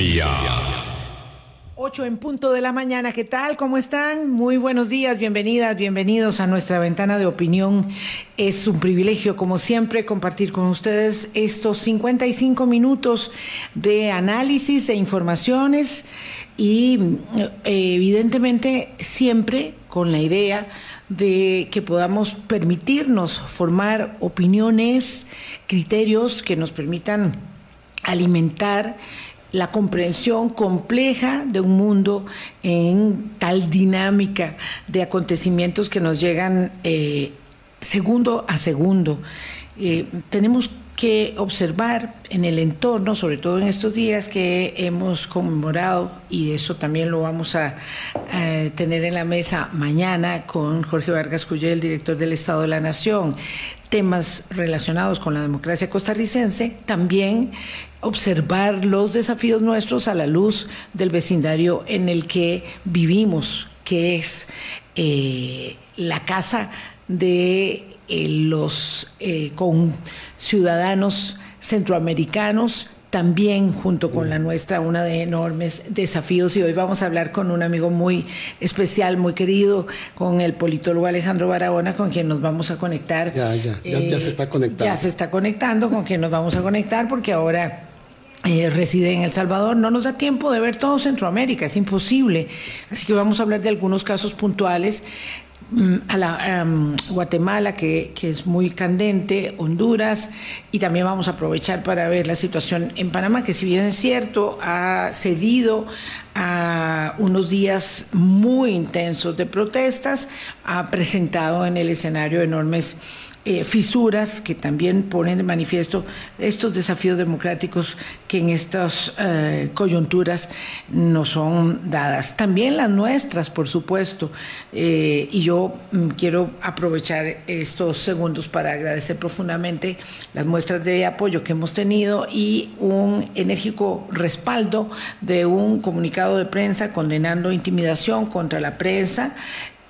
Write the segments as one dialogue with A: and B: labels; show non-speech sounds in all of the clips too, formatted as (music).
A: Colombia.
B: 8 en punto de la mañana, ¿qué tal? ¿Cómo están? Muy buenos días, bienvenidas, bienvenidos a nuestra ventana de opinión. Es un privilegio, como siempre, compartir con ustedes estos 55 minutos de análisis e informaciones y eh, evidentemente siempre con la idea de que podamos permitirnos formar opiniones, criterios que nos permitan alimentar la comprensión compleja de un mundo en tal dinámica de acontecimientos que nos llegan eh, segundo a segundo. Eh, tenemos que observar en el entorno, sobre todo en estos días que hemos conmemorado, y eso también lo vamos a, tener en la mesa mañana con Jorge Vargas Cuyel, director del Estado de la Nación, temas relacionados con la democracia costarricense, también observar los desafíos nuestros a la luz del vecindario en el que vivimos, que es eh, la casa de eh, los eh, con ciudadanos centroamericanos, también junto con la nuestra, una de enormes desafíos. Y hoy vamos a hablar con un amigo muy especial, muy querido, con el politólogo Alejandro Barahona, con quien nos vamos a conectar.
C: Ya, ya, ya, ya se está conectando.
B: Ya se está conectando, con quien nos vamos a conectar, porque ahora eh, reside en El Salvador. No nos da tiempo de ver todo Centroamérica, es imposible. Así que vamos a hablar de algunos casos puntuales. Mm, a la Guatemala, que, que, es muy candente, Honduras, y también vamos a aprovechar para ver la situación en Panamá, que si bien es cierto, ha cedido a unos días muy intensos de protestas, ha presentado en el escenario enormes eh, fisuras que también ponen de manifiesto estos desafíos democráticos que en estas eh, coyunturas no son dadas. También las nuestras, por supuesto. Eh, y yo mm, quiero aprovechar estos segundos para agradecer profundamente las muestras de apoyo que hemos tenido y un enérgico respaldo de un comunicado de prensa condenando intimidación contra la prensa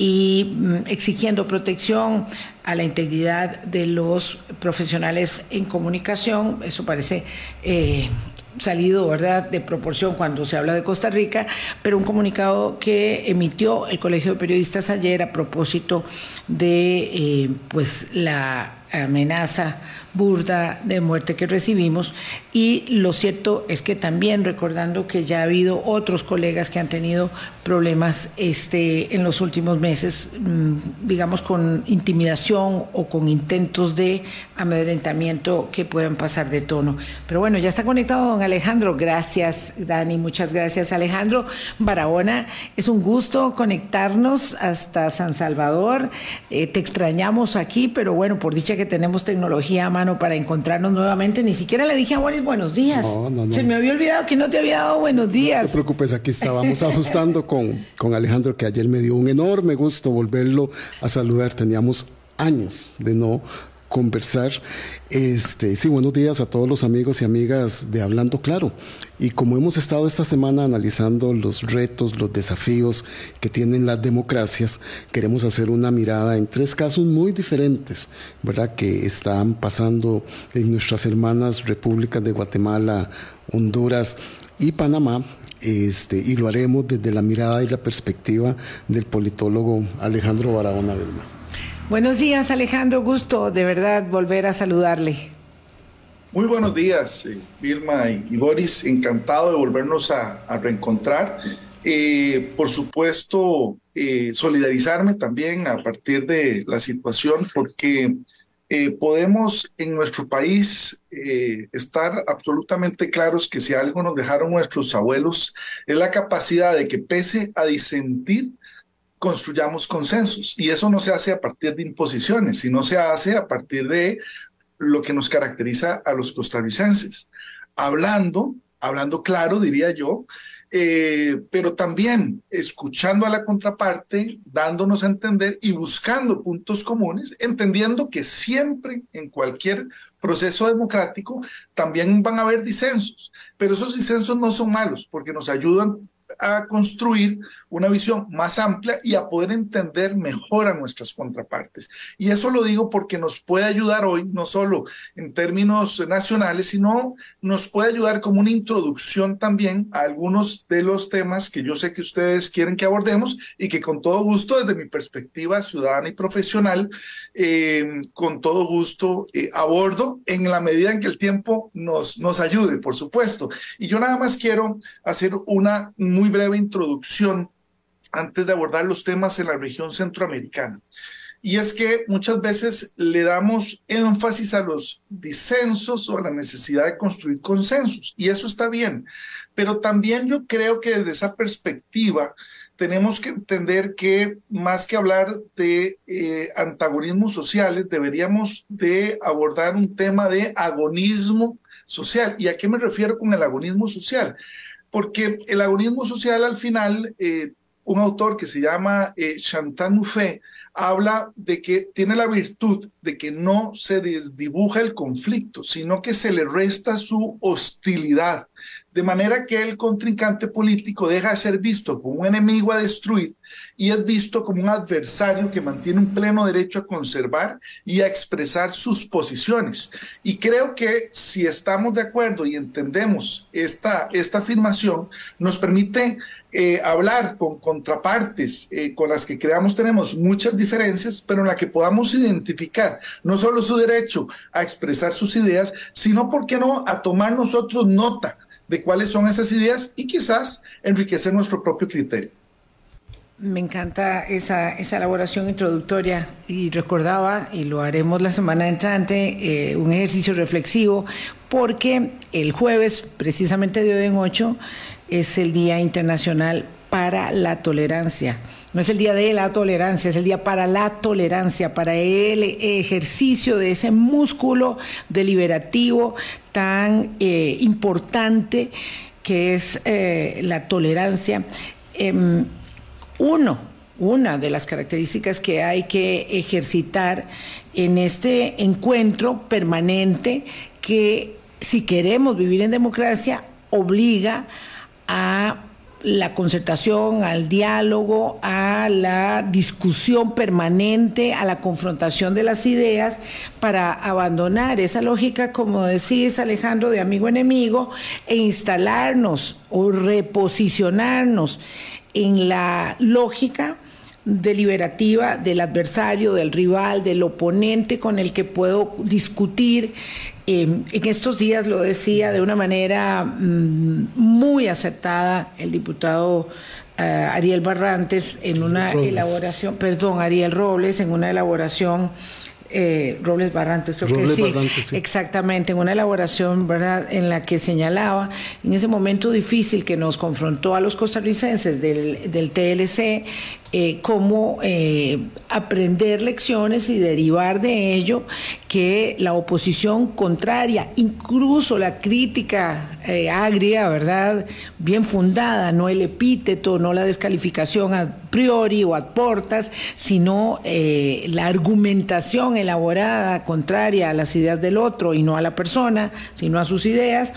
B: y mm, exigiendo protección a la integridad de los profesionales en comunicación. Eso parece eh, salido, ¿verdad?, de proporción cuando se habla de Costa Rica, pero un comunicado que emitió el Colegio de Periodistas ayer a propósito de, eh, pues, la amenaza burda de muerte que recibimos y lo cierto es que también recordando que ya ha habido otros colegas que han tenido problemas este, en los últimos meses, mm, digamos con intimidación o con intentos de amedrentamiento que puedan pasar de tono. Pero bueno, ya está conectado don Alejandro. Gracias, Dani. Muchas gracias, Alejandro. Barahona, es un gusto conectarnos hasta San Salvador. Eh, te extrañamos aquí, pero bueno, por dicha que tenemos tecnología a para encontrarnos nuevamente. Ni siquiera le dije a Boris buenos días. Se me había olvidado que no te había dado buenos días.
C: No te preocupes, aquí estábamos ajustando con, con Alejandro, que ayer me dio un enorme gusto volverlo a saludar. Teníamos años de no conversar. Este, sí, buenos días a todos los amigos y amigas de Hablando Claro. Y como hemos estado esta semana analizando los retos, los desafíos que tienen las democracias, queremos hacer una mirada en tres casos muy diferentes, ¿verdad? Que están pasando en nuestras hermanas repúblicas de Guatemala, Honduras y Panamá. Este, y lo haremos desde la mirada y la perspectiva del politólogo Alejandro Barahona Belma.
B: Buenos días, Alejandro. Gusto de verdad volver a saludarle.
D: Muy buenos días, eh, Vilma y, Boris. Encantado de volvernos a, reencontrar. Eh, por supuesto, eh, solidarizarme también a partir de la situación, porque podemos en nuestro país estar absolutamente claros que si algo nos dejaron nuestros abuelos es la capacidad de que pese a disentir, construyamos consensos. Y eso no se hace a partir de imposiciones, sino se hace a partir de lo que nos caracteriza a los costarricenses. Hablando, hablando claro, diría yo, eh, pero también escuchando a la contraparte, dándonos a entender y buscando puntos comunes, entendiendo que siempre en cualquier proceso democrático también van a haber disensos, pero esos disensos no son malos porque nos ayudan a construir una visión más amplia y a poder entender mejor a nuestras contrapartes. Y eso lo digo porque nos puede ayudar hoy, no solo en términos nacionales, sino nos puede ayudar como una introducción también a algunos de los temas que yo sé que ustedes quieren que abordemos y que con todo gusto, desde mi perspectiva ciudadana y profesional, eh, con todo gusto eh, abordo en la medida en que el tiempo nos, nos ayude, por supuesto. Y yo nada más quiero hacer una muy breve introducción antes de abordar los temas en la región centroamericana. Y es que muchas veces le damos énfasis a los disensos o a la necesidad de construir consensos, y eso está bien, pero también yo creo que desde esa perspectiva tenemos que entender que más que hablar de eh, antagonismos sociales, deberíamos de abordar un tema de agonismo social. ¿Y a qué me refiero con el agonismo social? Porque el agonismo social al final, eh, un autor que se llama eh, Chantal Mouffe habla de que tiene la virtud de que no se desdibuja el conflicto, sino que se le resta su hostilidad, de manera que el contrincante político deja de ser visto como un enemigo a destruir y es visto como un adversario que mantiene un pleno derecho a conservar y a expresar sus posiciones. Y creo que si estamos de acuerdo y entendemos esta, esta afirmación, nos permite eh, hablar con contrapartes eh, con las que creamos tenemos muchas diferencias, pero en la que podamos identificar no solo su derecho a expresar sus ideas, sino, ¿por qué no?, a tomar nosotros nota de cuáles son esas ideas y quizás enriquecer nuestro propio criterio.
B: Me encanta esa, esa elaboración introductoria y recordaba, y lo haremos la semana entrante, eh, un ejercicio reflexivo, porque el jueves, precisamente de hoy en 8, es el Día Internacional para la Tolerancia. No es el día de la tolerancia, es el día para la tolerancia, para el ejercicio de ese músculo deliberativo tan eh, importante que es eh, la tolerancia. Em, uno, una de las características que hay que ejercitar en este encuentro permanente que si queremos vivir en democracia obliga a la concertación, al diálogo, a la discusión permanente, a la confrontación de las ideas, para abandonar esa lógica, como decís Alejandro, de amigo-enemigo, e instalarnos o reposicionarnos en la lógica deliberativa del adversario, del rival, del oponente con el que puedo discutir. en estos días lo decía de una manera mm, muy acertada el diputado eh, Ariel Barrantes en una elaboración, perdón, Ariel Robles en una elaboración eh, Robles Barrantes, creo que sí, exactamente, en una elaboración ¿verdad? en la que señalaba en ese momento difícil que nos confrontó a los costarricenses del, del TLC eh, cómo eh, aprender lecciones y derivar de ello que la oposición contraria, incluso la crítica eh, agria, ¿verdad? Bien fundada, no el epíteto, no la descalificación a priori o a portas, sino la argumentación elaborada contraria a las ideas del otro y no a la persona, sino a sus ideas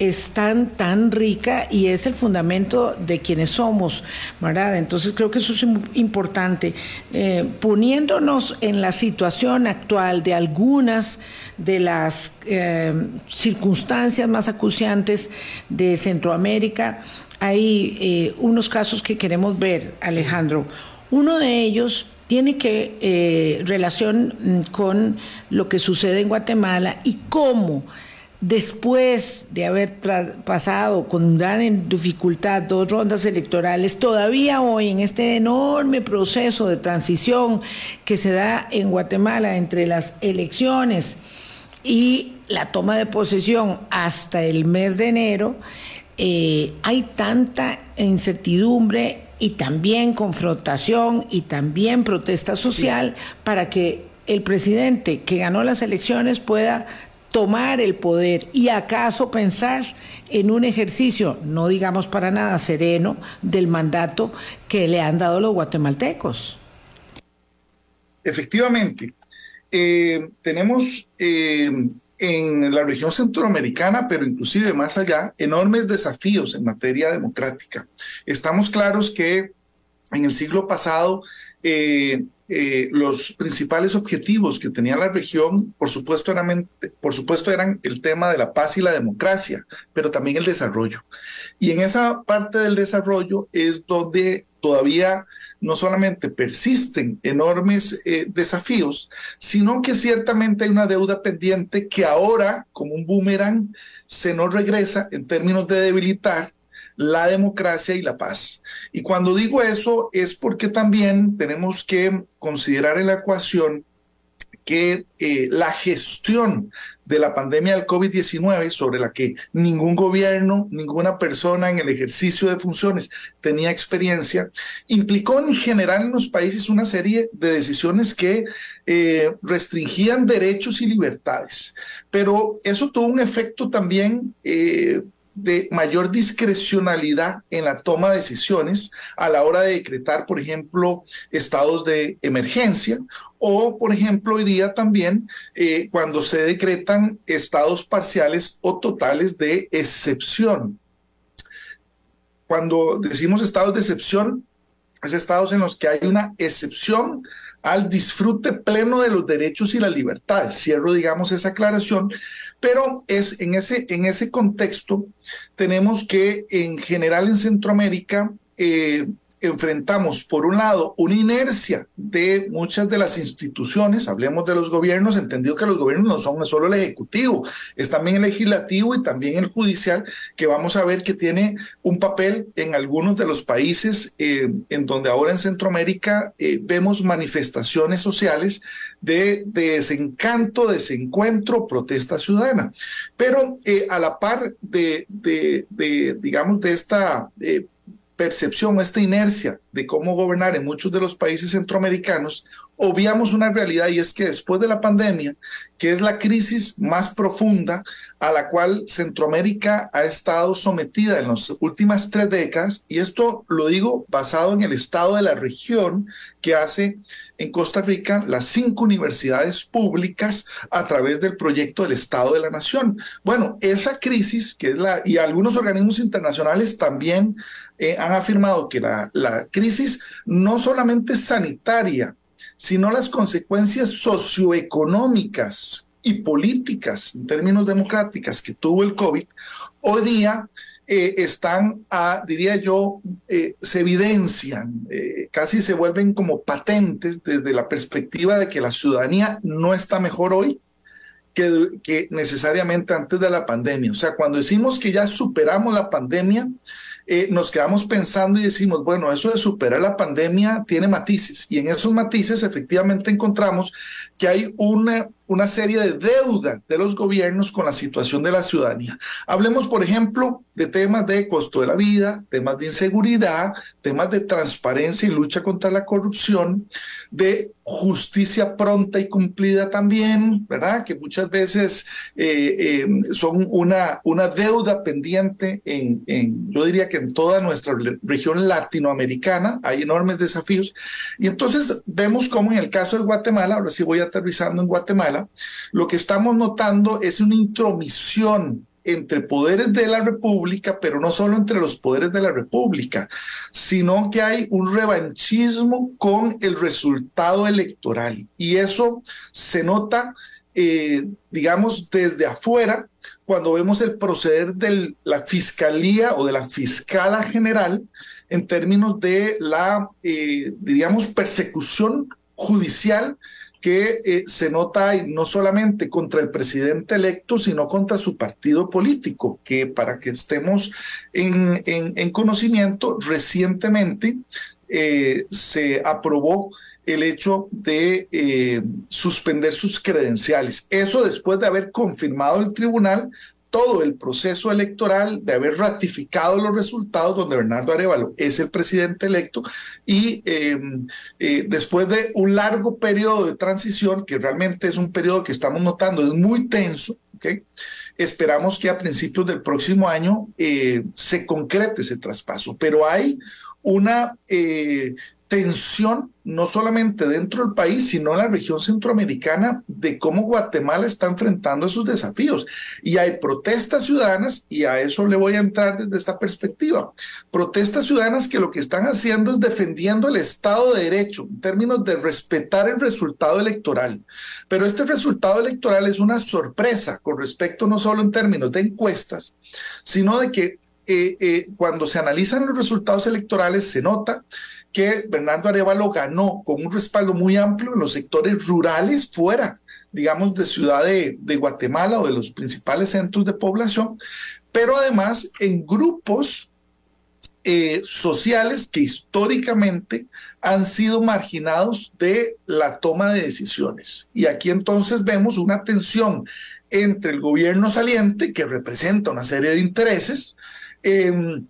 B: es tan, tan rica y es el fundamento de quienes somos, ¿verdad? Entonces creo que eso es importante. Eh, poniéndonos en la situación actual de algunas de las eh, circunstancias más acuciantes de Centroamérica, hay eh, unos casos que queremos ver, Alejandro. Uno de ellos tiene que relación mm, con lo que sucede en Guatemala y cómo después de haber pasado con gran dificultad dos rondas electorales, todavía hoy en este enorme proceso de transición que se da en Guatemala entre las elecciones y la toma de posesión hasta el mes de enero, eh, hay tanta incertidumbre y también confrontación y también protesta social para que el presidente que ganó las elecciones pueda tomar el poder y acaso pensar en un ejercicio, no digamos para nada sereno, del mandato que le han dado los guatemaltecos.
D: Efectivamente, eh, tenemos eh, en la región centroamericana, pero inclusive más allá, enormes desafíos en materia democrática. Estamos claros que en el siglo pasado eh, eh, los principales objetivos que tenía la región, por supuesto, eran, por supuesto, eran el tema de la paz y la democracia, pero también el desarrollo. Y en esa parte del desarrollo es donde todavía no solamente persisten enormes eh, desafíos, sino que ciertamente hay una deuda pendiente que ahora, como un boomerang, se nos regresa en términos de debilitar la democracia y la paz. Y cuando digo eso es porque también tenemos que considerar en la ecuación que eh, la gestión de la pandemia del COVID-19, sobre la que ningún gobierno, ninguna persona en el ejercicio de funciones tenía experiencia, implicó en general en los países una serie de decisiones que eh, restringían derechos y libertades. Pero eso tuvo un efecto también eh, de mayor discrecionalidad en la toma de decisiones a la hora de decretar, por ejemplo, estados de emergencia o, por ejemplo, hoy día también eh, cuando se decretan estados parciales o totales de excepción. Cuando decimos estados de excepción, es estados en los que hay una excepción al disfrute pleno de los derechos y las libertades. Cierro, digamos, esa aclaración, pero es en ese, en ese contexto tenemos que en general en Centroamérica eh, enfrentamos, por un lado, una inercia de muchas de las instituciones, hablemos de los gobiernos, entendido que los gobiernos no son solo el Ejecutivo, es también el Legislativo y también el Judicial, que vamos a ver que tiene un papel en algunos de los países eh, en donde ahora en Centroamérica eh, vemos manifestaciones sociales de, desencanto, desencuentro, protesta ciudadana. Pero eh, a la par de, digamos, de esta percepción, esta inercia de cómo gobernar en muchos de los países centroamericanos, obviamos una realidad y es que después de la pandemia, que es la crisis más profunda a la cual Centroamérica ha estado sometida en las últimas tres décadas, y esto lo digo basado en el estado de la región que hace en Costa Rica las cinco universidades públicas a través del proyecto del Estado de la Nación. Bueno, esa crisis, que es la, y algunos organismos internacionales también eh, han afirmado que la, la crisis no solamente sanitaria, sino las consecuencias socioeconómicas y políticas en términos democráticas que tuvo el COVID, hoy día eh, están, a, diría yo, eh, se evidencian, eh, casi se vuelven como patentes desde la perspectiva de que la ciudadanía no está mejor hoy que, que necesariamente antes de la pandemia. O sea, cuando decimos que ya superamos la pandemia, eh, nos quedamos pensando y decimos, bueno, eso de superar la pandemia tiene matices y en esos matices efectivamente encontramos que hay una, una serie de deudas de los gobiernos con la situación de la ciudadanía. Hablemos, por ejemplo, de temas de costo de la vida, temas de inseguridad, temas de transparencia y lucha contra la corrupción, de justicia pronta y cumplida también, ¿verdad? Que muchas veces eh, eh, son una, una deuda pendiente en, yo diría que en toda nuestra región latinoamericana, hay enormes desafíos. Y entonces vemos como en el caso de Guatemala, ahora sí voy aterrizando en Guatemala, lo que estamos notando es una intromisión entre poderes de la República, pero no solo entre los poderes de la República, sino que hay un revanchismo con el resultado electoral. Y eso se nota, eh, digamos, desde afuera, cuando vemos el proceder de la Fiscalía o de la Fiscala General en términos de la, eh, diríamos, persecución judicial que eh, se nota no solamente contra el presidente electo, sino contra su partido político, que para que estemos en, en, conocimiento, recientemente eh, se aprobó el hecho de eh, suspender sus credenciales. Eso después de haber confirmado el tribunal todo el proceso electoral, de haber ratificado los resultados, donde Bernardo Arevalo es el presidente electo, y em, eh, después de un largo periodo de transición, que realmente es un periodo que estamos notando, es muy tenso, ¿okay? esperamos que a principios del próximo año eh, se concrete ese traspaso, pero hay una... Eh, tensión, no solamente dentro del país, sino en la región centroamericana, de cómo Guatemala está enfrentando esos desafíos. Y hay protestas ciudadanas, y a eso le voy a entrar desde esta perspectiva. Protestas ciudadanas que lo que están haciendo es defendiendo el Estado de Derecho, en términos de respetar el resultado electoral. Pero este resultado electoral es una sorpresa con respecto no solo en términos de encuestas, sino de que eh, eh, cuando se analizan los resultados electorales se nota que Bernardo Arevalo ganó con un respaldo muy amplio en los sectores rurales fuera, digamos, de Ciudad de, Guatemala o de los principales centros de población, pero además en grupos eh, sociales que históricamente han sido marginados de la toma de decisiones. Y aquí entonces vemos una tensión entre el gobierno saliente, que representa una serie de intereses, eh,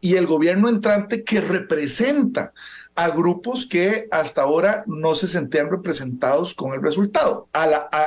D: y el gobierno entrante que representa a grupos que hasta ahora no se sentían representados con el resultado.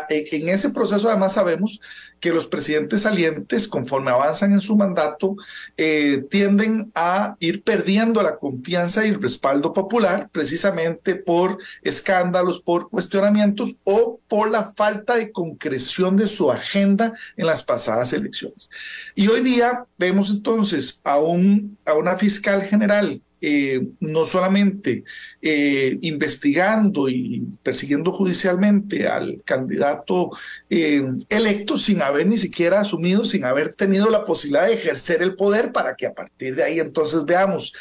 D: en ese proceso además sabemos que los presidentes salientes, conforme avanzan en su mandato, eh, tienden a ir perdiendo la confianza y el respaldo popular precisamente por escándalos, por cuestionamientos o por la falta de concreción de su agenda en las pasadas elecciones. Y hoy día vemos entonces a, un, a una fiscal general eh, no solamente eh, investigando y persiguiendo judicialmente al candidato eh, electo sin haber ni siquiera asumido, sin haber tenido la posibilidad de ejercer el poder para que a partir de ahí entonces veamos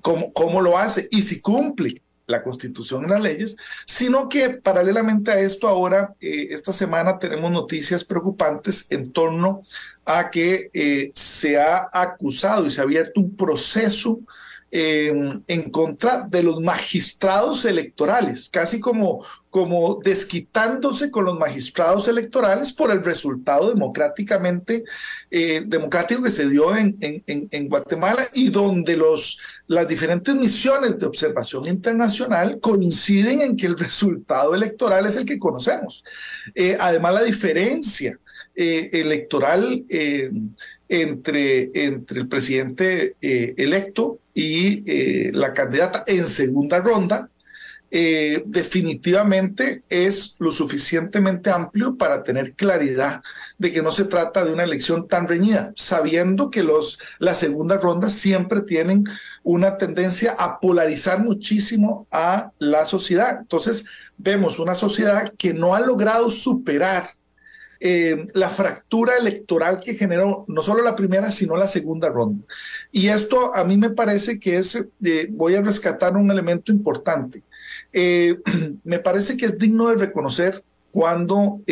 D: cómo, cómo lo hace y si cumple la constitución y las leyes, sino que paralelamente a esto ahora, eh, esta semana tenemos noticias preocupantes en torno a que eh, se ha acusado y se ha abierto un proceso en contra de los magistrados electorales, casi como, como desquitándose con los magistrados electorales por el resultado democráticamente eh, democrático que se dio en, en, Guatemala y donde los, las diferentes misiones de observación internacional coinciden en que el resultado electoral es el que conocemos. Eh, además, la diferencia eh, electoral entre, entre el presidente electo y eh, la candidata en segunda ronda, eh, definitivamente es lo suficientemente amplio para tener claridad de que no se trata de una elección tan reñida, sabiendo que los, las segundas rondas siempre tienen una tendencia a polarizar muchísimo a la sociedad. Entonces, vemos una sociedad que no ha logrado superar eh, la fractura electoral que generó no solo la primera, sino la segunda ronda. Y esto a mí me parece que es, eh, voy a rescatar un elemento importante. Eh, (clears throat) me parece que es digno de reconocer cuando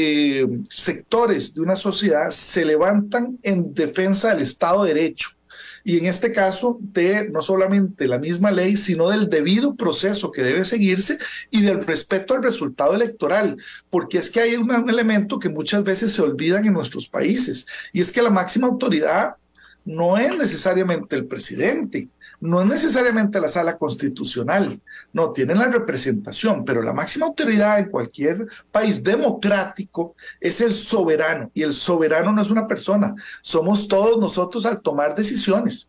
D: sectores de una sociedad se levantan en defensa del Estado de Derecho y en este caso de no solamente la misma ley, sino del debido proceso que debe seguirse y del respeto al resultado electoral, porque es que hay un, elemento que muchas veces se olvidan en nuestros países, y es que la máxima autoridad no es necesariamente el presidente, no es necesariamente la sala constitucional, no, tienen la representación, pero la máxima autoridad en cualquier país democrático es el soberano, y el soberano no es una persona, somos todos nosotros al tomar decisiones.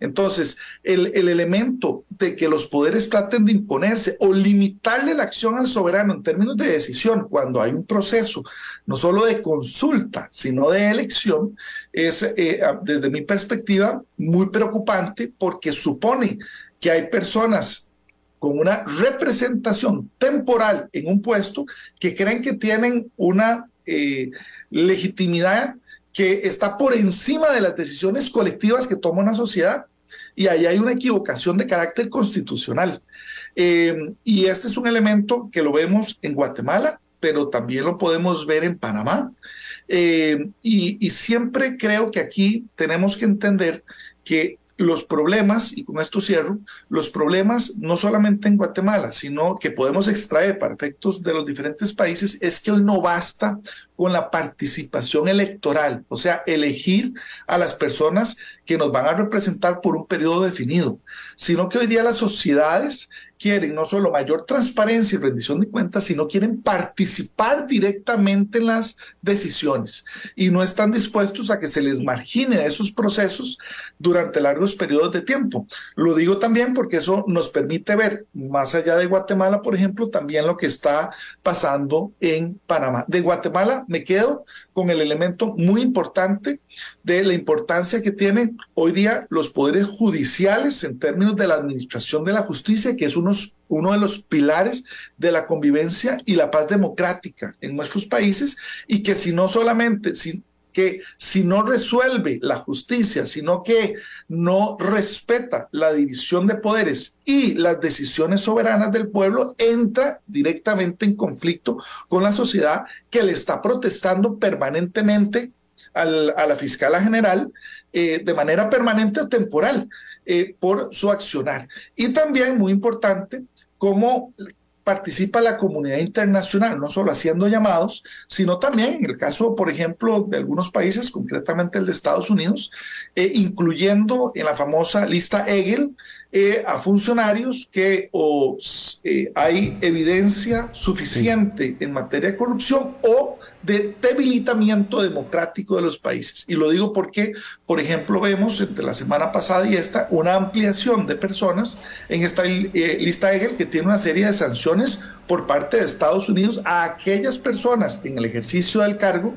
D: Entonces, el, el, elemento de que los poderes traten de imponerse o limitarle la acción al soberano en términos de decisión cuando hay un proceso no solo de consulta, sino de elección, es eh, desde mi perspectiva muy preocupante porque supone que hay personas con una representación temporal en un puesto que creen que tienen una eh, legitimidad que está por encima de las decisiones colectivas que toma una sociedad. Y ahí hay una equivocación de carácter constitucional. Eh, y este es un elemento que lo vemos en Guatemala, pero también lo podemos ver en Panamá. Eh, y, y siempre creo que aquí tenemos que entender que los problemas, y con esto cierro, los problemas no solamente en Guatemala, sino que podemos extraer para efectos de los diferentes países, es que hoy no basta con la participación electoral, o sea, elegir a las personas que nos van a representar por un periodo definido, sino que hoy día las sociedades quieren no solo mayor transparencia y rendición de cuentas, sino quieren participar directamente en las decisiones y no están dispuestos a que se les margine a esos procesos durante largos periodos de tiempo. Lo digo también porque eso nos permite ver más allá de Guatemala, por ejemplo, también lo que está pasando en Panamá. De Guatemala me quedo con el elemento muy importante de la importancia que tienen hoy día los poderes judiciales en términos de la administración de la justicia, que es unos, uno de los pilares de la convivencia y la paz democrática en nuestros países, y que si no solamente, si, que si no resuelve la justicia, sino que no respeta la división de poderes y las decisiones soberanas del pueblo, entra directamente en conflicto con la sociedad que le está protestando permanentemente a la fiscala general eh, de manera permanente o temporal eh, por su accionar. Y también, muy importante, cómo participa la comunidad internacional, no solo haciendo llamados, sino también en el caso, por ejemplo, de algunos países, concretamente el de Estados Unidos, eh, incluyendo en la famosa lista Egel a funcionarios que o hay evidencia suficiente en materia de corrupción o de debilitamiento democrático de los países. Y lo digo porque, por ejemplo, vemos entre la semana pasada y esta una ampliación de personas en esta eh, lista Egel que tiene una serie de sanciones por parte de Estados Unidos a aquellas personas que en el ejercicio del cargo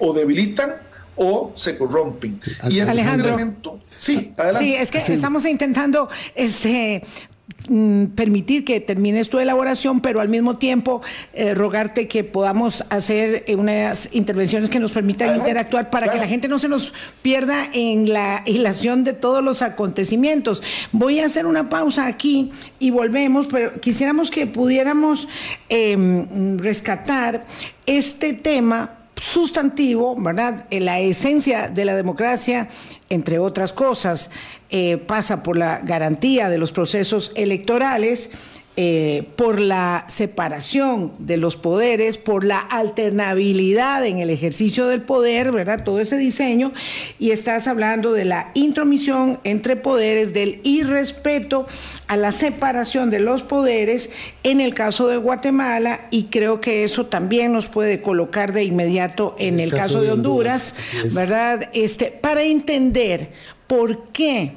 D: o debilitan o se corrompen.
B: y este Alejandro, sí, adelante. Sí, es que estamos intentando este permitir que termines tu elaboración, pero al mismo tiempo eh, rogarte que podamos hacer eh, unas intervenciones que nos permitan interactuar para que la gente no se nos pierda en la (laughs) hilación de todos los acontecimientos. Voy a hacer una pausa aquí y volvemos, pero quisiéramos que pudiéramos em, rescatar este tema sustantivo, ¿verdad? La esencia de la democracia, entre otras cosas, eh, pasa por la garantía de los procesos electorales eh, por la separación de los poderes, por la alternabilidad en el ejercicio del poder, ¿verdad? Todo ese diseño, y estás hablando de la intromisión entre poderes, del irrespeto a la separación de los poderes en el caso de Guatemala, y creo que eso también nos puede colocar de inmediato en, el, caso, de Honduras, ¿verdad? Este, para entender por qué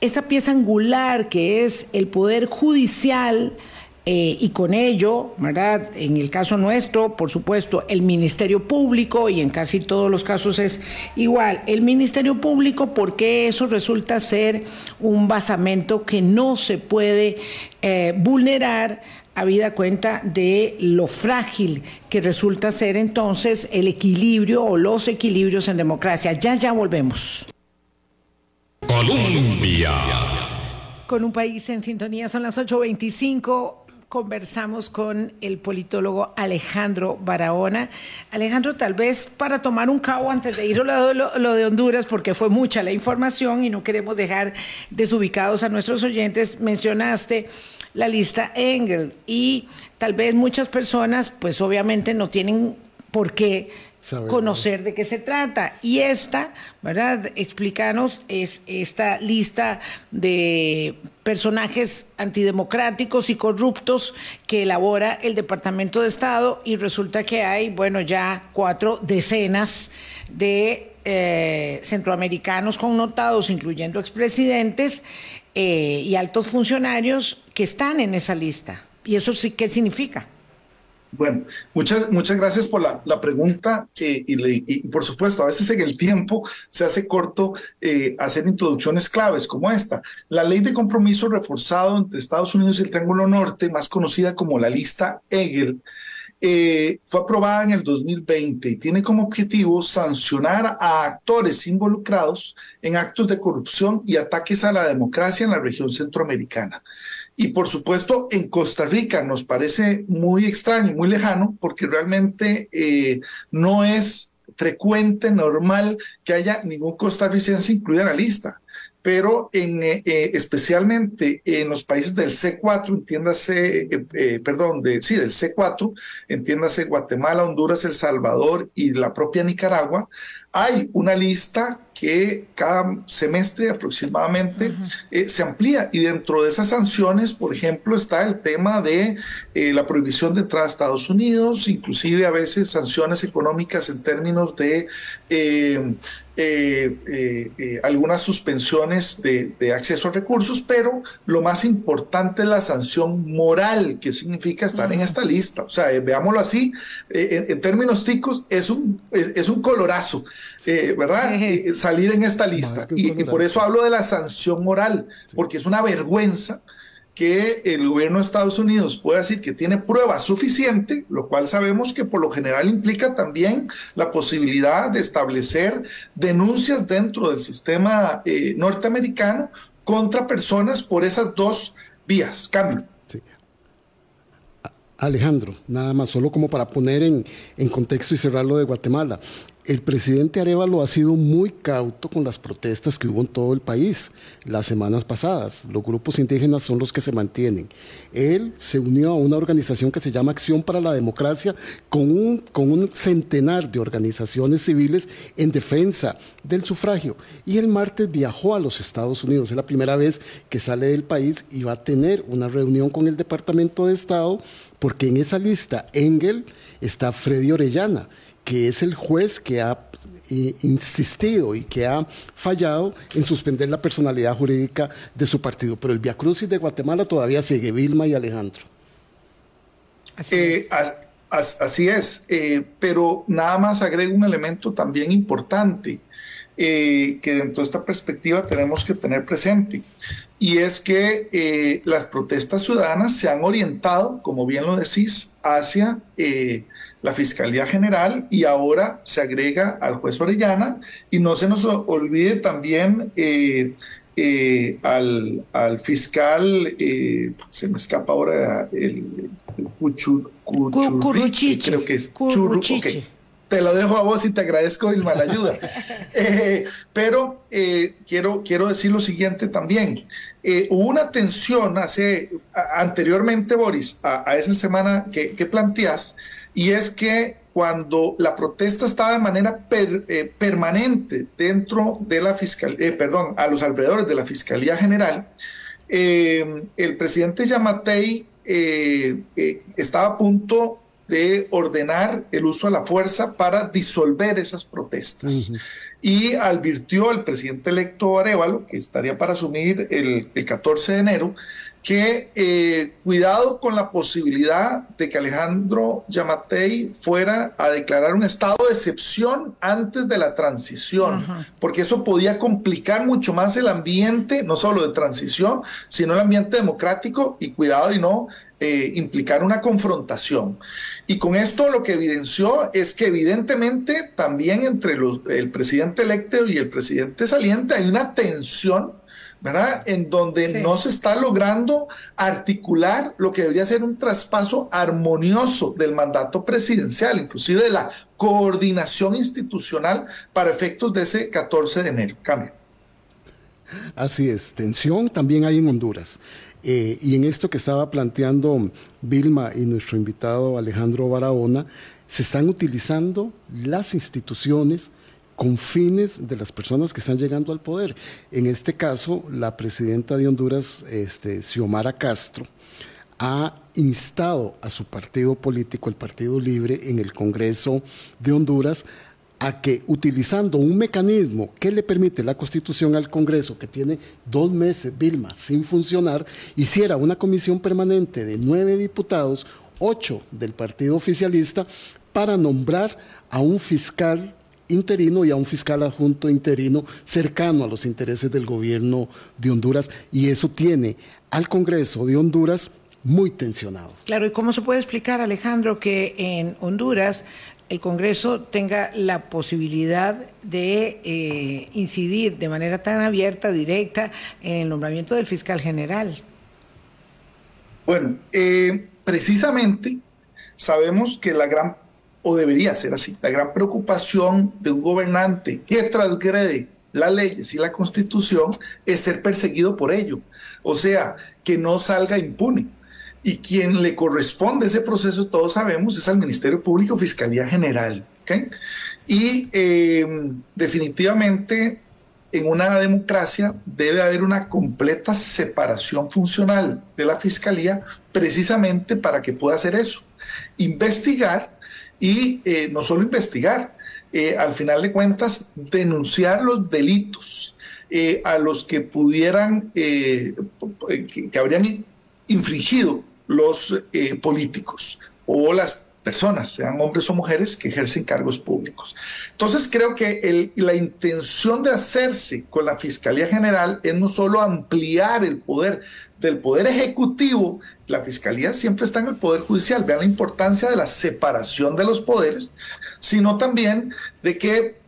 B: esa pieza angular que es el poder judicial eh, y con ello, ¿verdad? En el caso nuestro, por supuesto, el Ministerio Público y en casi todos los casos es igual, el Ministerio Público porque eso resulta ser un basamento que no se puede eh, vulnerar habida cuenta de lo frágil que resulta ser entonces el equilibrio o los equilibrios en democracia. Ya, ya volvemos. Colombia. Con un país en sintonía, son las 8.25. Conversamos con el politólogo Alejandro Barahona. Alejandro, tal vez para tomar un cabo antes de ir a lo, lo, de Honduras, porque fue mucha la información y no queremos dejar desubicados a nuestros oyentes, mencionaste la lista Engel y tal vez muchas personas, pues obviamente no tienen por qué conocer de qué se trata. Y esta, ¿verdad? Explícanos, es esta lista de personajes antidemocráticos y corruptos que elabora el Departamento de Estado y resulta que hay, bueno, ya cuatro decenas de eh, centroamericanos connotados, incluyendo expresidentes eh, y altos funcionarios que están en esa lista. ¿Y eso sí qué significa?
D: Bueno, muchas, muchas gracias por la, la pregunta eh, y, por supuesto, a veces en el tiempo se hace corto eh, hacer introducciones claves como esta. La ley de compromiso reforzado entre Estados Unidos y el Triángulo Norte, más conocida como la lista Egel, eh, fue aprobada en el 2020 y tiene como objetivo sancionar a actores involucrados en actos de corrupción y ataques a la democracia en la región centroamericana. Y por supuesto, en Costa Rica nos parece muy extraño, muy lejano, porque realmente eh, no es frecuente, normal, que haya ningún costarricense incluido en la lista. pero en, eh, eh, especialmente en los países del C4, entiéndase, eh, perdón, de, sí, del C4, entiéndase Guatemala, Honduras, El Salvador y la propia Nicaragua, hay una lista que cada semestre aproximadamente eh, se amplía. Y dentro de esas sanciones, por ejemplo, está el tema de eh, la prohibición de entrada a Estados Unidos, inclusive a veces sanciones económicas en términos de eh, algunas suspensiones de, acceso a recursos, pero lo más importante es la sanción moral, que significa estar en esta lista. O sea, veámoslo así, en, términos ticos, es un, es, un colorazo, ¿verdad? (laughs) salir en esta lista. Y, por eso hablo de la sanción moral, porque es una vergüenza que el gobierno de Estados Unidos pueda decir que tiene prueba suficiente, lo cual sabemos que por lo general implica también la posibilidad de establecer denuncias dentro del sistema eh, norteamericano contra personas por esas dos vías. Cambio.
C: Alejandro, nada más, solo como para poner en, en contexto y cerrar lo de Guatemala el presidente Arevalo ha sido muy cauto con las protestas que hubo en todo el país las semanas pasadas. Los grupos indígenas son los que se mantienen. Él se unió a una organización que se llama Acción para la Democracia con un, con un centenar de organizaciones civiles en defensa del sufragio. Y el martes viajó a los Estados Unidos. Es la primera vez que sale del país y va a tener una reunión con el Departamento de Estado porque en esa lista Engel está Freddy Orellana que es el juez que ha eh, insistido y que ha fallado en suspender la personalidad jurídica de su partido. Pero el Via Crucis de Guatemala todavía sigue, Vilma y Alejandro.
D: Así es. Eh, así es, eh, pero nada más agrego un elemento también importante. Que dentro de esta perspectiva tenemos que tener presente. Y es que las protestas ciudadanas se han orientado, como bien lo decís, hacia la Fiscalía General y ahora se agrega al juez Orellana. Y no se nos olvide también eh, eh, al, fiscal, eh, se me escapa ahora el, creo que es Te lo dejo a vos y te agradezco el mal ayuda. (laughs) pero quiero, quiero decir lo siguiente también. hubo una tensión hace, anteriormente, Boris, a, esa semana que, que planteas, y es que cuando la protesta estaba de manera eh, permanente dentro de la fiscalía, eh, perdón, a los alrededores de la Fiscalía General, eh, el presidente Yamatei estaba a punto de ordenar el uso de la fuerza para disolver esas protestas. Y advirtió el presidente electo Arevalo, que estaría para asumir el, el 14 de enero, que eh, cuidado con la posibilidad de que Alejandro Yamatei fuera a declarar un estado de excepción antes de la transición, porque eso podía complicar mucho más el ambiente, no solo de transición, sino el ambiente democrático y cuidado y no eh, implicar una confrontación. Y con esto lo que evidenció es que evidentemente también entre los, el presidente electo y el presidente saliente hay una tensión ¿verdad? En donde no se está logrando articular lo que debería ser un traspaso armonioso del mandato presidencial, inclusive de la coordinación institucional para efectos de ese 14 de enero. Cambio.
C: Así es, tensión también hay en Honduras. Eh, y en esto que estaba planteando Vilma y nuestro invitado Alejandro Barahona, se están utilizando las instituciones con fines de las personas que están llegando al poder. En este caso, la presidenta de Honduras, este, Xiomara Castro, ha instado a su partido político, el Partido Libre, en el Congreso de Honduras, a que utilizando un mecanismo que le permite la Constitución al Congreso, que tiene dos meses, Vilma, sin funcionar, hiciera una comisión permanente de nueve diputados, ocho del partido oficialista, para nombrar a un fiscal interino y a un fiscal adjunto interino cercano a los intereses del gobierno de Honduras y eso tiene al Congreso de Honduras muy tensionado.
B: Claro, ¿y cómo se puede explicar, Alejandro, que en Honduras el Congreso tenga la posibilidad de eh, incidir de manera tan abierta, directa, en el nombramiento del fiscal general?
D: Bueno, eh, precisamente sabemos que la gran o debería ser así, la gran preocupación de un gobernante que transgrede las leyes y la constitución es ser perseguido por ello. O sea, que no salga impune. Y quien le corresponde ese proceso, todos sabemos, es al Ministerio Público, Fiscalía General. Y eh, definitivamente en una democracia debe haber una completa separación funcional de la Fiscalía precisamente para que pueda hacer eso. Investigar y eh, no solo investigar, eh, al final de cuentas, denunciar los delitos a los que pudieran, que, habrían infringido los políticos o las personas, sean hombres o mujeres, que ejercen cargos públicos. Entonces creo que la intención de hacerse con la Fiscalía General es no solo ampliar el poder del Poder Ejecutivo, la Fiscalía siempre está en el Poder Judicial, vean la importancia de la separación de los poderes, sino también de que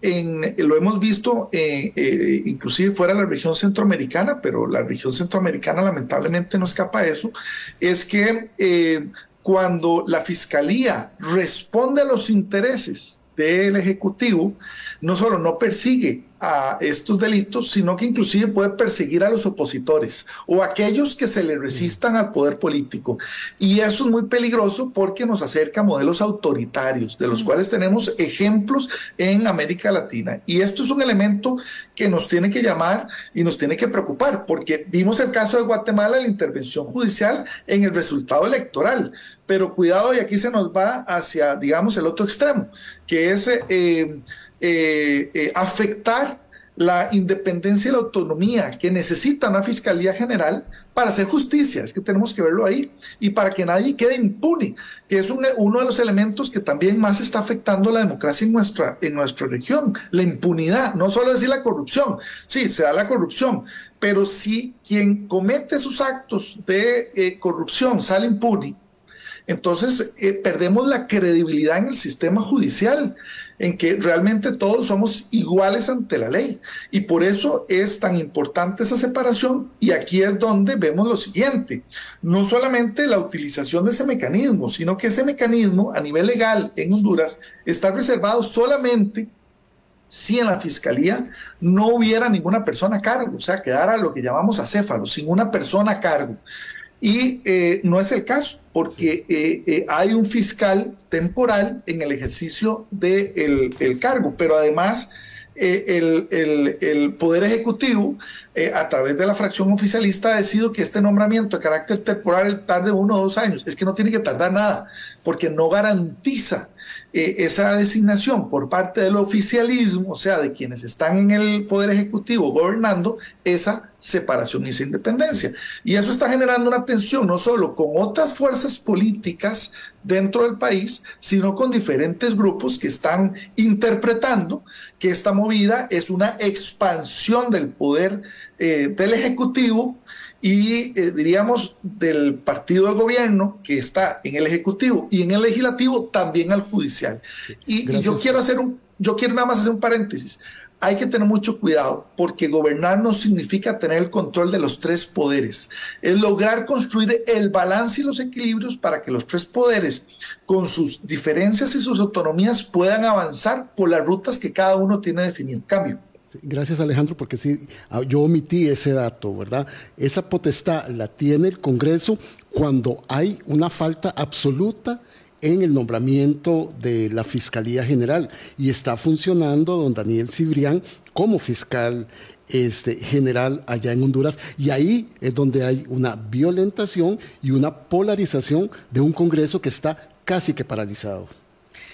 D: lo hemos visto eh, eh, inclusive fuera de la región centroamericana, pero la región centroamericana lamentablemente no escapa a eso, es que eh, cuando la fiscalía responde a los intereses del Ejecutivo, no solo no persigue a estos delitos, sino que inclusive puede perseguir a los opositores o aquellos que se le resistan al poder político. Y eso es muy peligroso porque nos acerca a modelos autoritarios, de los cuales tenemos ejemplos en América Latina. Y esto es un elemento que nos tiene que llamar y nos tiene que preocupar, porque vimos el caso de Guatemala, la intervención judicial en el resultado electoral. Pero cuidado, y aquí se nos va hacia, digamos, el otro extremo, que es... Eh, eh, eh, afectar la independencia y la autonomía que necesita una Fiscalía General para hacer justicia, es que tenemos que verlo ahí, y para que nadie quede impune, que es uno de los elementos que también más está afectando la democracia en nuestra, en nuestra región, la impunidad, no solo decir la corrupción, sí, se da la corrupción, pero si quien comete sus actos de eh, corrupción sale impune, entonces perdemos la credibilidad en el sistema judicial en que realmente todos somos iguales ante la ley. Y por eso es tan importante esa separación. Y aquí es donde vemos lo siguiente, no solamente la utilización de ese mecanismo, sino que ese mecanismo a nivel legal en Honduras está reservado solamente si en la fiscalía no hubiera ninguna persona a cargo, o sea, quedara lo que llamamos acéfalo, sin una persona a cargo. Y eh, no es el caso, porque eh, eh, hay un fiscal temporal en el ejercicio del el cargo, pero además el, el, Poder Ejecutivo, a través de la fracción oficialista, ha decidido que este nombramiento de carácter temporal tarde uno o dos años. Es que no tiene que tardar nada, porque no garantiza esa designación por parte del oficialismo, o sea, de quienes están en el Poder Ejecutivo gobernando, esa separación y esa independencia. Y eso está generando una tensión no solo con otras fuerzas políticas dentro del país, sino con diferentes grupos que están interpretando que esta movida es una expansión del poder eh, del Ejecutivo y eh, diríamos del partido de gobierno que está en el Ejecutivo y en el Legislativo también al Judicial. y, y yo quiero hacer un, yo quiero nada más hacer un paréntesis hay que tener mucho cuidado porque gobernar no significa tener el control de los tres poderes. Es lograr construir el balance y los equilibrios para que los tres poderes, con sus diferencias y sus autonomías, puedan avanzar por las rutas que cada uno tiene definido. Cambio.
C: Gracias Alejandro, porque sí, ah, yo omití ese dato, ¿verdad? Esa potestad la tiene el Congreso cuando hay una falta absoluta en el nombramiento de la Fiscalía General y está funcionando don Daniel Cibrián como fiscal este, general allá en Honduras y ahí es donde hay una violentación y una polarización de un Congreso que está casi que paralizado.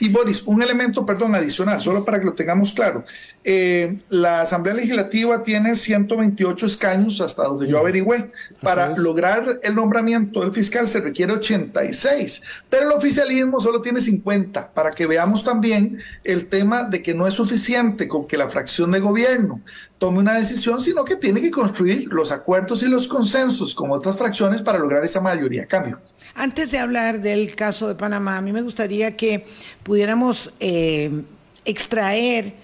D: Y Boris, un elemento, perdón, adicional, solo para que lo tengamos claro. Eh, la Asamblea Legislativa tiene 128 escaños hasta donde yo averigüé. Para lograr el nombramiento del fiscal se requiere 86, pero el oficialismo solo tiene 50, para que veamos también el tema de que no es suficiente con que la fracción de gobierno tome una decisión, sino que tiene que construir los acuerdos y los consensos con otras fracciones para lograr esa mayoría. Cambio.
B: Antes de hablar del caso de Panamá, a mí me gustaría que pudiéramos eh, extraer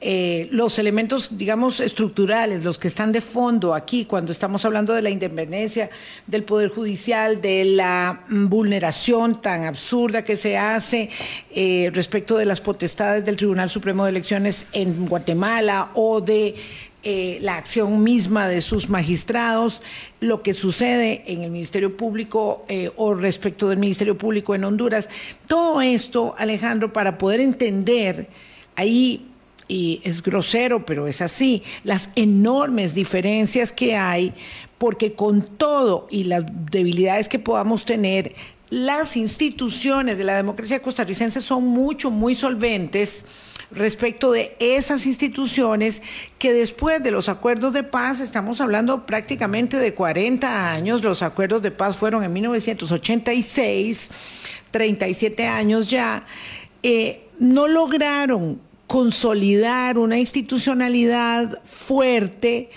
B: eh, los elementos, digamos, estructurales, los que están de fondo aquí, cuando estamos hablando de la independencia del Poder Judicial, de la vulneración tan absurda que se hace eh, respecto de las potestades del Tribunal Supremo de Elecciones en Guatemala o de eh, la acción misma de sus magistrados, lo que sucede en el Ministerio Público o respecto del Ministerio Público en Honduras. Todo esto, Alejandro, para poder entender ahí es grosero, pero es así, las enormes diferencias que hay, porque con todo y las debilidades que podamos tener, las instituciones de la democracia costarricense son mucho, muy solventes respecto de esas instituciones que después de los acuerdos de paz, estamos hablando prácticamente de 40 años, los acuerdos de paz fueron en 1986, 37 años ya, eh, no lograron consolidar una institucionalidad fuerte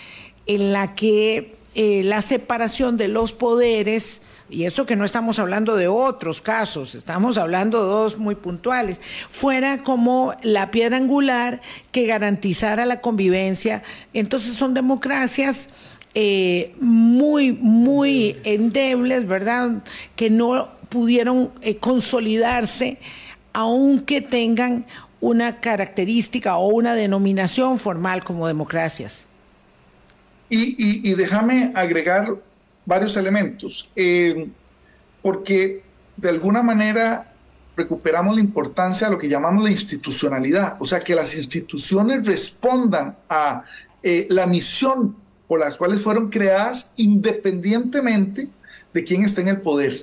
B: en la que eh, la separación de los poderes, y eso que no estamos hablando de otros casos, estamos hablando de dos muy puntuales, fuera como la piedra angular que garantizara la convivencia. Entonces son democracias eh, muy, muy endebles, ¿verdad? Que no pudieron eh, consolidarse, aunque tengan una característica o una denominación formal como democracias.
D: Y, déjame agregar varios elementos, eh, porque de alguna manera recuperamos la importancia de lo que llamamos la institucionalidad, o sea, que las instituciones respondan a eh, la misión por las cuales fueron creadas independientemente de quién está en el poder.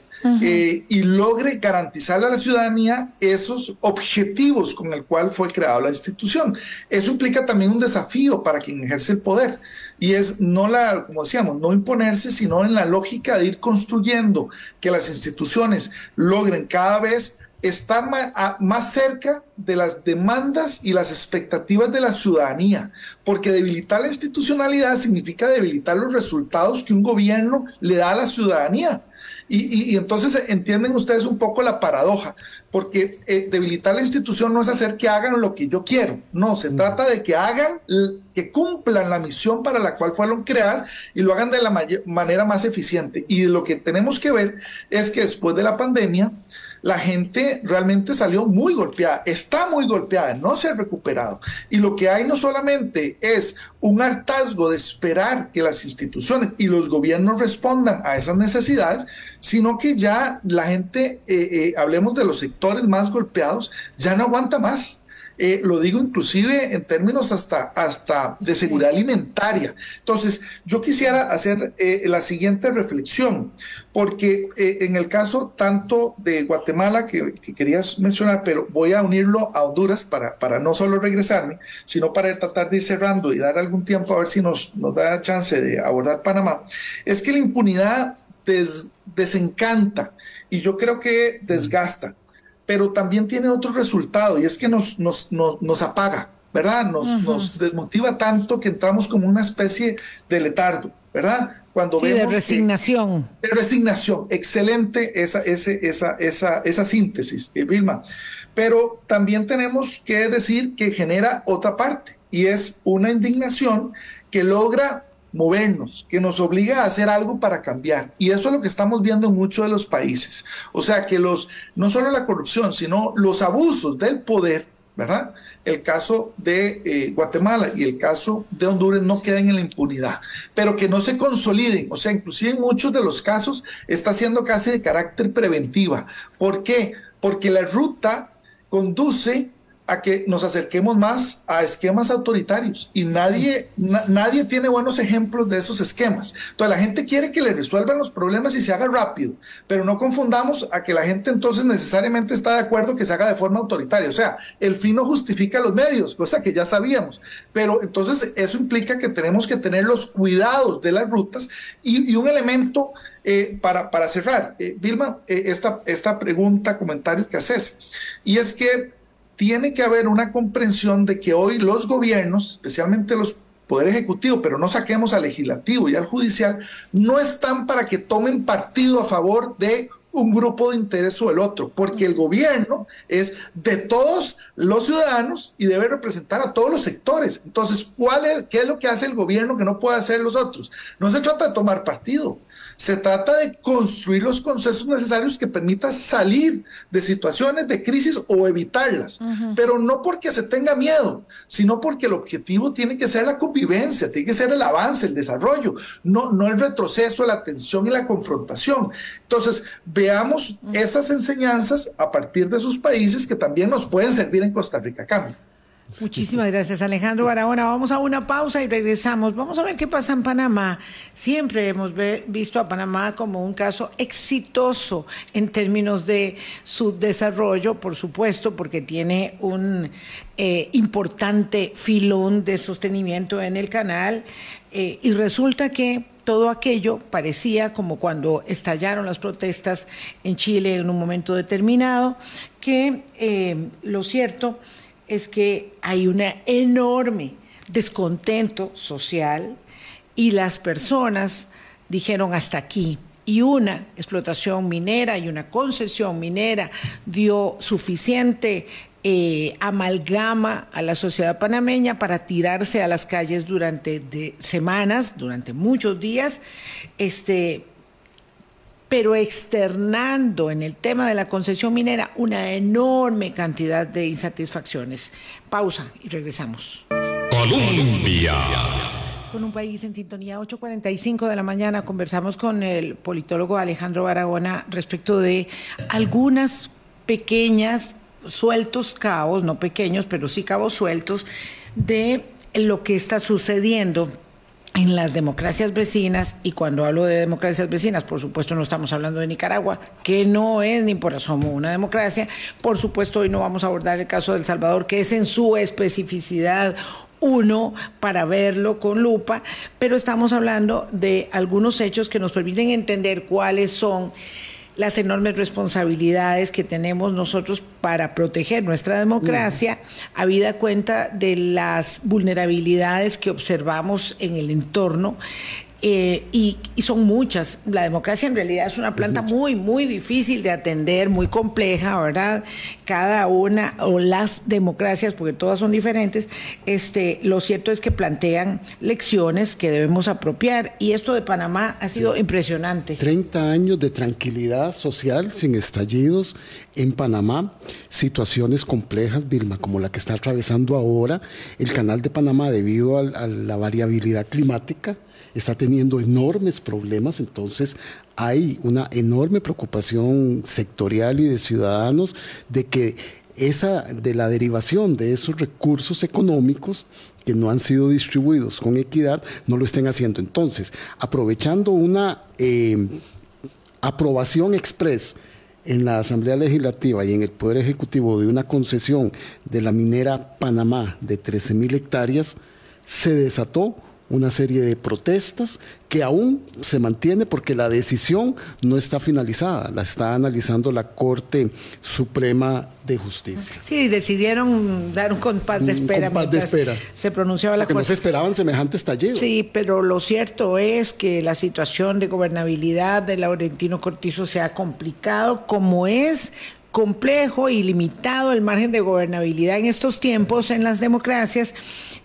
D: Eh, y logre garantizarle a la ciudadanía esos objetivos con el cual fue creada la institución. Eso implica también un desafío para quien ejerce el poder y es no la, como decíamos, no imponerse, sino en la lógica de ir construyendo que las instituciones logren cada vez estar más, cerca de las demandas y las expectativas de la ciudadanía, porque debilitar la institucionalidad significa debilitar los resultados que un gobierno le da a la ciudadanía. Y, entonces entienden ustedes un poco la paradoja, porque eh, debilitar la institución no es hacer que hagan lo que yo quiero, no, se trata de que hagan, que cumplan la misión para la cual fueron creadas y lo hagan de la manera más eficiente. Y lo que tenemos que ver es que después de la pandemia, la gente realmente salió muy golpeada, está muy golpeada, no se ha recuperado. Y lo que hay no solamente es un hartazgo de esperar que las instituciones y los gobiernos respondan a esas necesidades, sino que ya la gente, eh, eh, hablemos de los sectores más golpeados, ya no aguanta más. Eh, lo digo inclusive en términos hasta, hasta de seguridad alimentaria. Entonces, yo quisiera hacer eh, la siguiente reflexión, porque eh, en el caso tanto de Guatemala, que, querías mencionar, pero voy a unirlo a Honduras para, para no solo regresarme, sino para tratar de ir cerrando y dar algún tiempo a ver si nos, nos da chance de abordar Panamá, es que la impunidad desencanta y yo creo que desgasta pero también tiene otro resultado y es que nos, nos, nos, apaga, ¿verdad? Nos, nos desmotiva tanto que entramos como una especie de letardo, ¿verdad?
B: Cuando vemos de resignación.
D: de resignación, excelente esa, ese, esa, esa, esa síntesis, eh, Vilma. Pero también tenemos que decir que genera otra parte y es una indignación que logra movernos, que nos obliga a hacer algo para cambiar. Y eso es lo que estamos viendo en muchos de los países. O sea, que los, no solo la corrupción, sino los abusos del poder, ¿verdad? El caso de eh, Guatemala y el caso de Honduras no queden en la impunidad, pero que no se consoliden. O sea, inclusive en muchos de los casos está siendo casi de carácter preventiva. ¿Por qué? Porque la ruta conduce a que nos acerquemos más a esquemas autoritarios y nadie, nadie tiene buenos ejemplos de esos esquemas. Entonces la gente quiere que le resuelvan los problemas y se haga rápido, pero no confundamos a que la gente entonces necesariamente está de acuerdo que se haga de forma autoritaria. O sea, el fin no justifica los medios, cosa que ya sabíamos, pero entonces eso implica que tenemos que tener los cuidados de las rutas y, un elemento eh, para, para, cerrar, eh, Vilma, eh, esta, esta pregunta, comentario que haces, y es que tiene que haber una comprensión de que hoy los gobiernos, especialmente los poder ejecutivo, pero no saquemos al legislativo y al judicial, no están para que tomen partido a favor de un grupo de interés o el otro, porque el gobierno es de todos los ciudadanos y debe representar a todos los sectores. Entonces, ¿cuál es, ¿qué es lo que hace el gobierno que no puede hacer los otros? No se trata de tomar partido, se trata de construir los consensos necesarios que permitan salir de situaciones de crisis o evitarlas, pero no porque se tenga miedo, sino porque el objetivo tiene que ser la convivencia, tiene que ser el avance, el desarrollo, no, no el retroceso, la tensión y la confrontación. Entonces, veamos esas enseñanzas a partir de sus países que también nos pueden servir en Costa Rica. Cambio.
B: Muchísimas gracias, Alejandro Barahona. Vamos a una pausa y regresamos. Vamos a ver qué pasa en Panamá. Siempre hemos visto a Panamá como un caso exitoso en términos de su desarrollo, por supuesto, porque tiene un eh, importante filón de sostenimiento en el canal. Eh, y resulta que todo aquello parecía como cuando estallaron las protestas en Chile en un momento determinado, que eh, lo cierto que hay un enorme descontento social y las personas dijeron hasta aquí. Y una explotación minera y una concesión minera dio suficiente eh, amalgama a la sociedad panameña para tirarse a las calles durante semanas, durante muchos días, este, pero externando en el tema de la concesión minera una enorme cantidad de insatisfacciones. Pausa y regresamos. Colombia. Con un país en sintonía 8.45 de la mañana conversamos con el politólogo Alejandro Baragona respecto de algunas pequeñas, sueltos cabos, no pequeños, pero sí cabos sueltos, de lo que está sucediendo en las democracias vecinas, y cuando hablo de democracias vecinas, por supuesto no estamos hablando de Nicaragua, que no es ni por asomo una democracia, por supuesto hoy no vamos a abordar el caso de El Salvador, que es en su especificidad uno para verlo con lupa, pero estamos hablando de algunos hechos que nos permiten entender cuáles son las enormes responsabilidades que tenemos nosotros para proteger nuestra democracia, habida cuenta de las vulnerabilidades que observamos en el entorno eh, y, son muchas. La democracia en realidad es una planta muy, muy difícil de atender, muy compleja, ¿verdad? Cada una, o las democracias, porque todas son diferentes, este, lo cierto es que plantean lecciones que debemos apropiar. Y esto de Panamá ha sido impresionante.
C: 30 años de tranquilidad social sin estallidos en Panamá, situaciones complejas, Vilma, como la que está atravesando ahora el canal de Panamá debido a la variabilidad climática está teniendo enormes problemas, entonces hay una enorme preocupación sectorial y de ciudadanos de que esa de la derivación de esos recursos económicos que no han sido distribuidos con equidad no lo estén haciendo. Entonces, aprovechando una eh, aprobación express en la Asamblea Legislativa y en el Poder Ejecutivo de una concesión de la minera Panamá de 13 mil hectáreas, se desató una serie de protestas que aún se mantiene porque la decisión no está finalizada, la está analizando la Corte Suprema de Justicia.
B: Sí, decidieron dar un compás de espera.
C: Un compás de espera.
B: Se pronunciaba la
C: porque
B: Corte.
C: no se esperaban semejantes talleres.
B: Sí, pero lo cierto es que la situación de gobernabilidad de Laurentino Cortizo se ha complicado como es complejo y limitado el margen de gobernabilidad en estos tiempos en las democracias.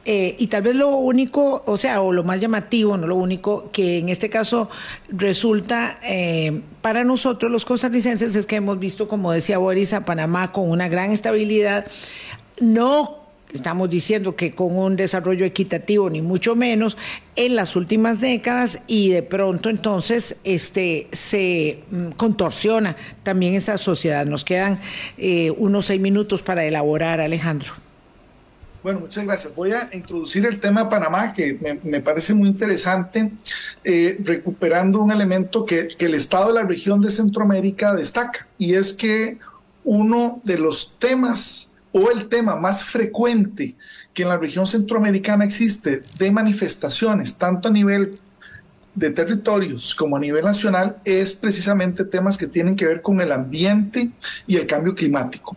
B: Eh, y tal vez lo único, o sea, o lo más llamativo, no lo único, que en este caso resulta eh, para nosotros los costarricenses es que hemos visto, como decía Boris, a Panamá con una gran estabilidad, no estamos diciendo que con un desarrollo equitativo ni mucho menos en las últimas décadas y de pronto entonces este se mm, contorsiona también esa sociedad. Nos quedan eh, unos seis minutos para elaborar, Alejandro.
D: Bueno, muchas gracias. Voy a introducir el tema de Panamá, que me, parece muy interesante, eh, recuperando un elemento que, que el Estado de la región de Centroamérica destaca, y es que uno de los temas o el tema más frecuente que en la región centroamericana existe de manifestaciones, tanto a nivel de territorios como a nivel nacional, es precisamente temas que tienen que ver con el ambiente y el cambio climático.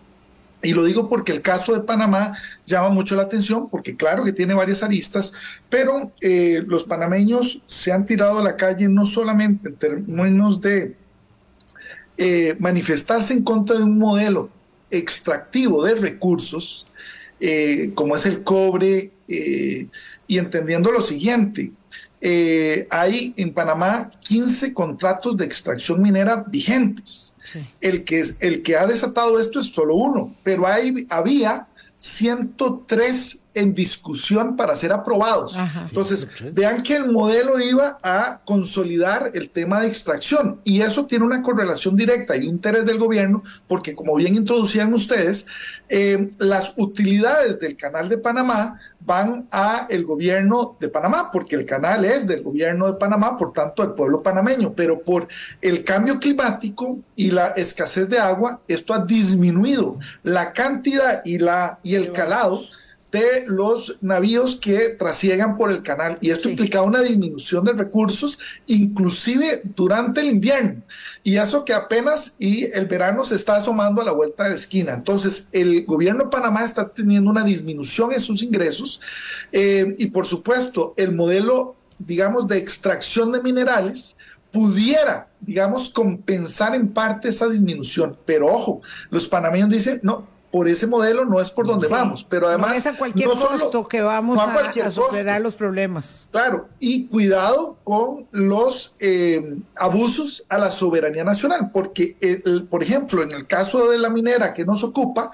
D: Y lo digo porque el caso de Panamá llama mucho la atención, porque claro que tiene varias aristas, pero eh, los panameños se han tirado a la calle no solamente en términos de eh, manifestarse en contra de un modelo extractivo de recursos, eh, como es el cobre, y entendiendo lo siguiente, hay en Panamá 15 contratos de extracción minera vigentes. El, que es, el que ha desatado esto es solo uno, pero hay, había 103 en discusión para ser aprobados. Entonces, vean que el modelo iba a consolidar el tema de extracción y eso tiene una correlación directa y un interés del gobierno porque, como bien introducían ustedes, eh, las utilidades del canal de Panamá van a el gobierno de Panamá, porque el canal es del gobierno de Panamá, por tanto del pueblo panameño, pero por el cambio climático y la escasez de agua, esto ha disminuido. La cantidad y, la, y el calado de los navíos que trasiegan por el canal y esto implica una disminución de recursos inclusive durante el invierno y eso que apenas y el verano se está asomando a la vuelta de la esquina. Entonces el gobierno de Panamá está teniendo una disminución en sus ingresos eh, y por supuesto el modelo digamos de extracción de minerales pudiera, digamos, compensar en parte esa disminución. Pero ojo, los panameños dicen, no, por ese modelo no es por donde vamos, pero además... No
B: es a cualquier costo que vamos a, superar los problemas.
D: Claro, y cuidado con los eh, abusos a la soberanía nacional, porque, por ejemplo, en el caso de la minera que nos ocupa,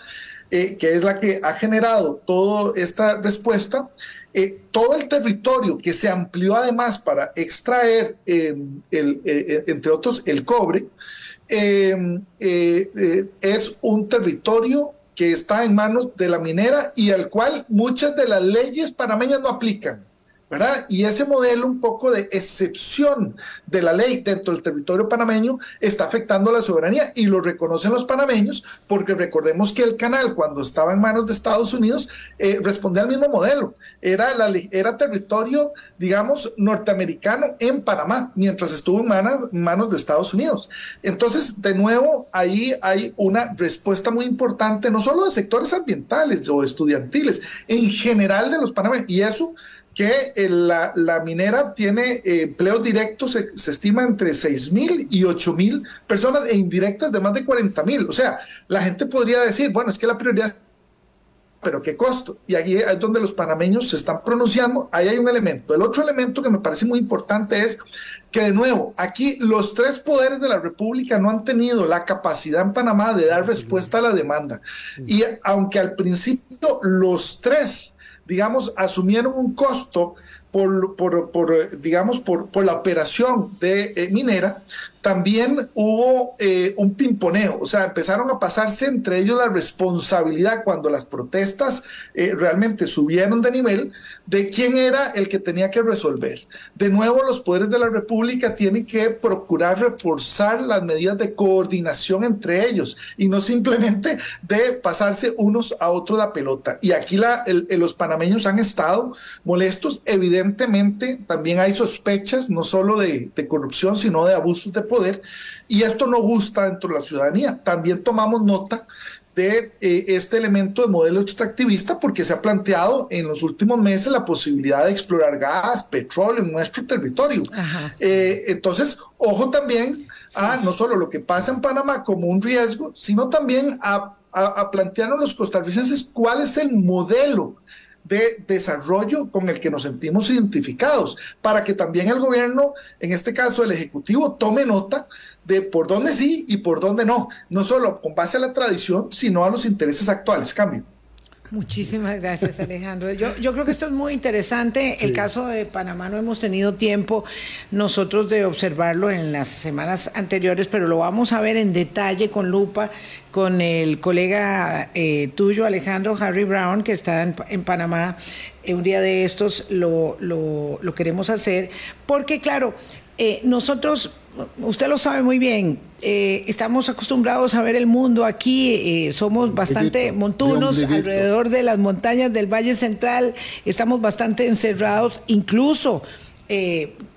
D: eh, que es la que ha generado toda esta respuesta, eh, todo el territorio que se amplió además para extraer, el, entre otros, el cobre, es un territorio que está en manos de la minera y al cual muchas de las leyes panameñas no aplican. ¿Verdad? Y ese modelo un poco de excepción de la ley dentro del territorio panameño está afectando la soberanía y lo reconocen los panameños porque recordemos que el canal cuando estaba en manos de Estados Unidos eh, respondía al mismo modelo. Era, la, era territorio, digamos, norteamericano en Panamá mientras estuvo en manos, manos de Estados Unidos. Entonces, de nuevo, ahí hay una respuesta muy importante, no solo de sectores ambientales o estudiantiles, en general de los panameños. Y eso que la, minera tiene eh, empleos directos, se, estima entre 6 mil y 8 mil personas e indirectas de más de 40 mil. O sea, la gente podría decir, bueno, es que la prioridad pero qué costo. Y aquí es donde los panameños se están pronunciando. Ahí hay un elemento. El otro elemento que me parece muy importante es que, de nuevo, aquí los tres poderes de la República no han tenido la capacidad en Panamá de dar respuesta a la demanda. Y aunque al principio los tres digamos, asumieron un costo por, por, digamos, por, por, la operación de eh, minera, también hubo eh, un pimponeo, o sea, empezaron a pasarse entre ellos la responsabilidad cuando las protestas eh, realmente subieron de nivel de quién era el que tenía que resolver. De nuevo, los poderes de la República tienen que procurar reforzar las medidas de coordinación entre ellos y no simplemente de pasarse unos a otros la pelota. Y aquí los panameños han estado molestos, evidentemente también hay sospechas, no solo de corrupción, sino de abusos de poder y esto no gusta dentro de la ciudadanía. También tomamos nota de eh, este elemento de modelo extractivista porque se ha planteado en los últimos meses la posibilidad de explorar gas, petróleo en nuestro territorio. Eh, entonces, ojo también a no solo lo que pasa en Panamá como un riesgo, sino también a, a, a plantearnos los costarricenses cuál es el modelo de desarrollo con el que nos sentimos identificados, para que también el gobierno, en este caso el Ejecutivo, tome nota de por dónde sí y por dónde no, no solo con base a la tradición, sino a los intereses actuales. Cambio.
B: Muchísimas gracias, Alejandro. Yo, yo creo que esto es muy interesante. El caso de Panamá no hemos tenido tiempo nosotros de observarlo en las semanas anteriores, pero lo vamos a ver en detalle con lupa con el colega eh, tuyo, Alejandro Harry Brown, que está en, Panamá. Eh, un día de estos lo, lo, lo queremos hacer, porque claro, eh, nosotros, usted lo sabe muy bien, eh, estamos acostumbrados a ver el mundo aquí, eh, somos bastante montunos alrededor de las montañas del Valle Central, estamos bastante encerrados, incluso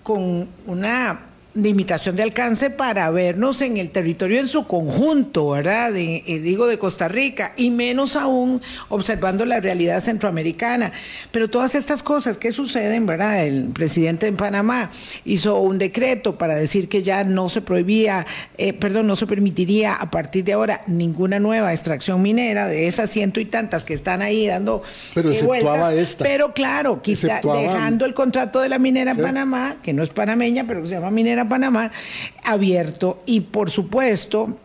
B: con una limitación de alcance para vernos en el territorio en su conjunto, ¿verdad? Eh, digo de Costa Rica, y menos aún observando la realidad centroamericana. Pero todas estas cosas que suceden, ¿verdad? El presidente de Panamá hizo un decreto para decir que ya no se prohibía, eh, perdón, no se permitiría a partir de ahora ninguna nueva extracción minera de esas ciento y tantas que están ahí dando
C: pero
B: eh,
C: vueltas. Esta.
B: Pero claro, quizá, dejando el contrato de la minera Panamá, que no es panameña, pero que se llama minera Panamá abierto y por supuesto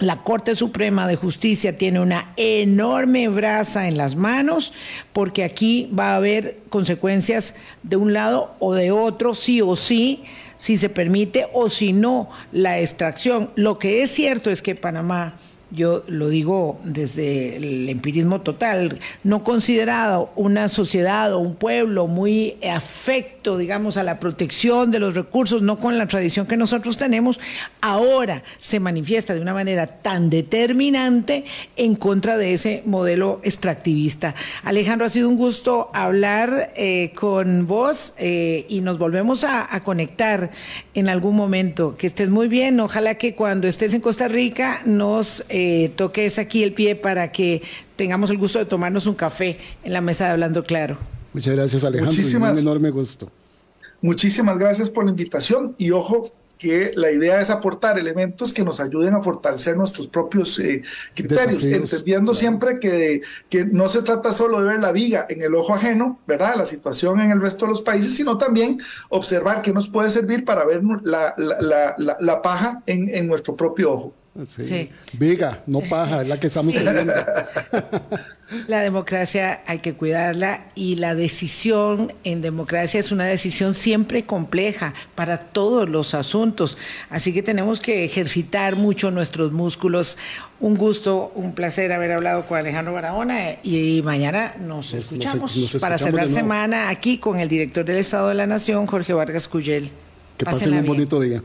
B: la Corte Suprema de Justicia tiene una enorme brasa en las manos porque aquí va a haber consecuencias de un lado o de otro, sí o sí, si se permite o si no la extracción. Lo que es cierto es que Panamá yo lo digo desde el empirismo total, no considerado una sociedad o un pueblo muy afecto, digamos, a la protección de los recursos, no con la tradición que nosotros tenemos, ahora se manifiesta de una manera tan determinante en contra de ese modelo extractivista. Alejandro, ha sido un gusto hablar eh, con vos eh, y nos volvemos a, conectar en algún momento. Que estés muy bien, ojalá que cuando estés en Costa Rica nos eh, toques aquí el pie para que tengamos el gusto de tomarnos un café en la mesa de Hablando Claro.
C: Muchas gracias Alejandro, Muchísimas, un enorme gusto.
D: Muchísimas gracias por la invitación y ojo que la idea es aportar elementos que nos ayuden a fortalecer nuestros propios eh, criterios, entendiendo siempre que, que no se trata solo de ver la viga en el ojo ajeno, ¿verdad? La situación en el resto de los países, sino también observar qué nos puede servir para ver la, la, la, la paja en, en nuestro propio ojo.
C: Sí. Viga, no paja, es la que estamos teniendo. (laughs)
B: La democracia hay que cuidarla y la decisión en democracia es una decisión siempre compleja para todos los asuntos. Así que tenemos que ejercitar mucho nuestros músculos. Un gusto, un placer haber hablado con Alejandro Barahona y mañana nos, escuchamos, para cerrar semana aquí con el director del Estado de la Nación, Jorge Vargas Cuyel.
C: Que pasen un bonito día.